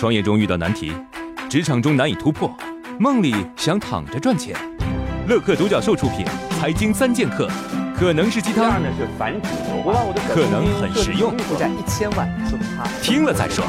创业中遇到难题，职场中难以突破，梦里想躺着赚钱。乐客独角兽出品，《财经三剑客》可能是鸡汤，可能很实用。负债一千万听了再说。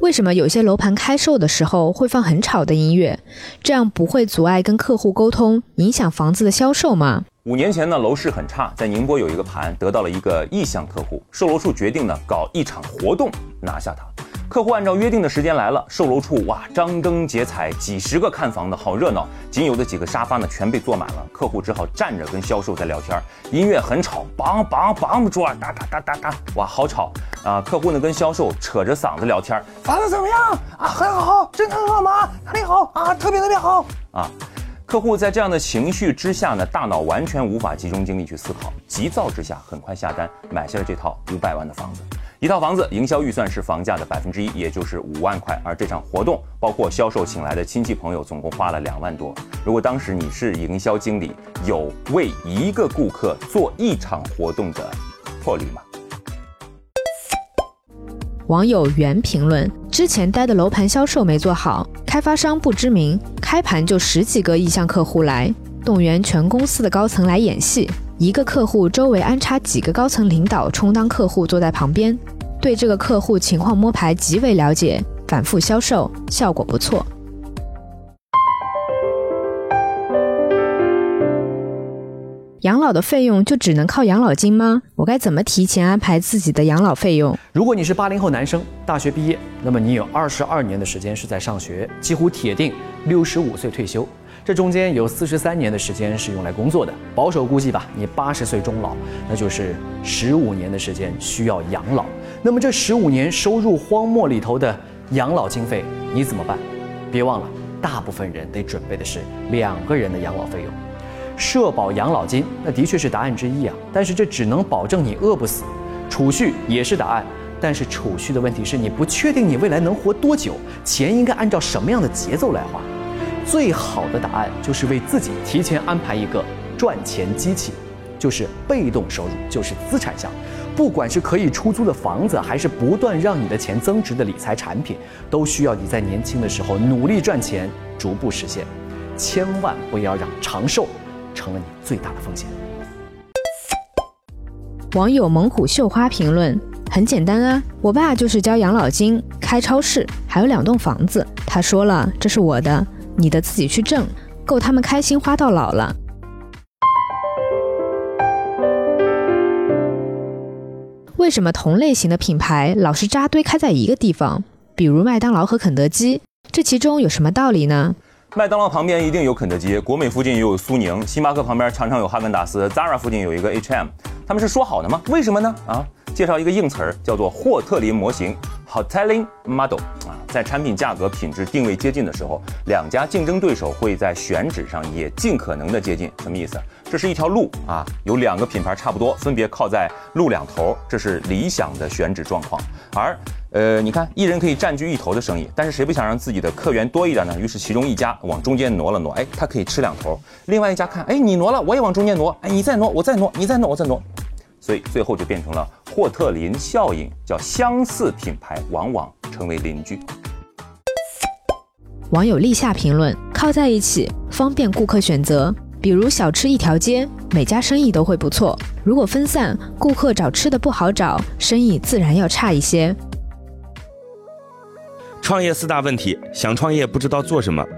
为什么有些楼盘开售的时候会放很吵的音乐？这样不会阻碍跟客户沟通，影响房子的销售吗？五年前呢，楼市很差，在宁波有一个盘得到了一个意向客户，售楼处决定呢搞一场活动拿下它。客户按照约定的时间来了，售楼处哇张灯结彩，几十个看房的好热闹，仅有的几个沙发呢全被坐满了，客户只好站着跟销售在聊天，音乐很吵，梆梆梆桌哒哒哒哒哒，哇好吵啊！客户呢跟销售扯着嗓子聊天，房子怎么样啊？很好，真的很好吗？哪里好啊？特别特别好啊！客户在这样的情绪之下呢，大脑完全无法集中精力去思考，急躁之下很快下单买下了这套五百万的房子。一套房子营销预算是房价的百分之一，也就是五万块。而这场活动包括销售请来的亲戚朋友，总共花了两万多。如果当时你是营销经理，有为一个顾客做一场活动的魄力吗？网友原评论：之前待的楼盘销售没做好，开发商不知名，开盘就十几个意向客户来，动员全公司的高层来演戏。一个客户周围安插几个高层领导充当客户坐在旁边，对这个客户情况摸排极为了解，反复销售效果不错。养老的费用就只能靠养老金吗？我该怎么提前安排自己的养老费用？如果你是八零后男生，大学毕业，那么你有二十二年的时间是在上学，几乎铁定六十五岁退休。这中间有四十三年的时间是用来工作的，保守估计吧，你八十岁终老，那就是十五年的时间需要养老。那么这十五年收入荒漠里头的养老经费你怎么办？别忘了，大部分人得准备的是两个人的养老费用。社保养老金那的确是答案之一啊，但是这只能保证你饿不死。储蓄也是答案，但是储蓄的问题是你不确定你未来能活多久，钱应该按照什么样的节奏来花？最好的答案就是为自己提前安排一个赚钱机器，就是被动收入，就是资产项。不管是可以出租的房子，还是不断让你的钱增值的理财产品，都需要你在年轻的时候努力赚钱，逐步实现。千万不要让长寿成了你最大的风险。网友猛虎绣花评论：很简单啊，我爸就是交养老金、开超市，还有两栋房子。他说了，这是我的。你的自己去挣，够他们开心花到老了。为什么同类型的品牌老是扎堆开在一个地方？比如麦当劳和肯德基，这其中有什么道理呢？麦当劳旁边一定有肯德基，国美附近也有苏宁，星巴克旁边常常有哈根达斯，Zara 附近有一个 H&M，他们是说好的吗？为什么呢？啊？介绍一个硬词儿，叫做霍特林模型 Hoteling Model） 啊，在产品价格、品质、定位接近的时候，两家竞争对手会在选址上也尽可能的接近。什么意思？这是一条路啊，有两个品牌差不多，分别靠在路两头，这是理想的选址状况。而呃，你看，一人可以占据一头的生意，但是谁不想让自己的客源多一点呢？于是其中一家往中间挪了挪，哎，他可以吃两头。另外一家看，哎，你挪了，我也往中间挪，哎，你再挪，我再挪，你再挪，我再挪。所以最后就变成了霍特林效应，叫相似品牌往往成为邻居。网友立夏评论：靠在一起方便顾客选择，比如小吃一条街，每家生意都会不错；如果分散，顾客找吃的不好找，生意自然要差一些。创业四大问题：想创业不知道做什么，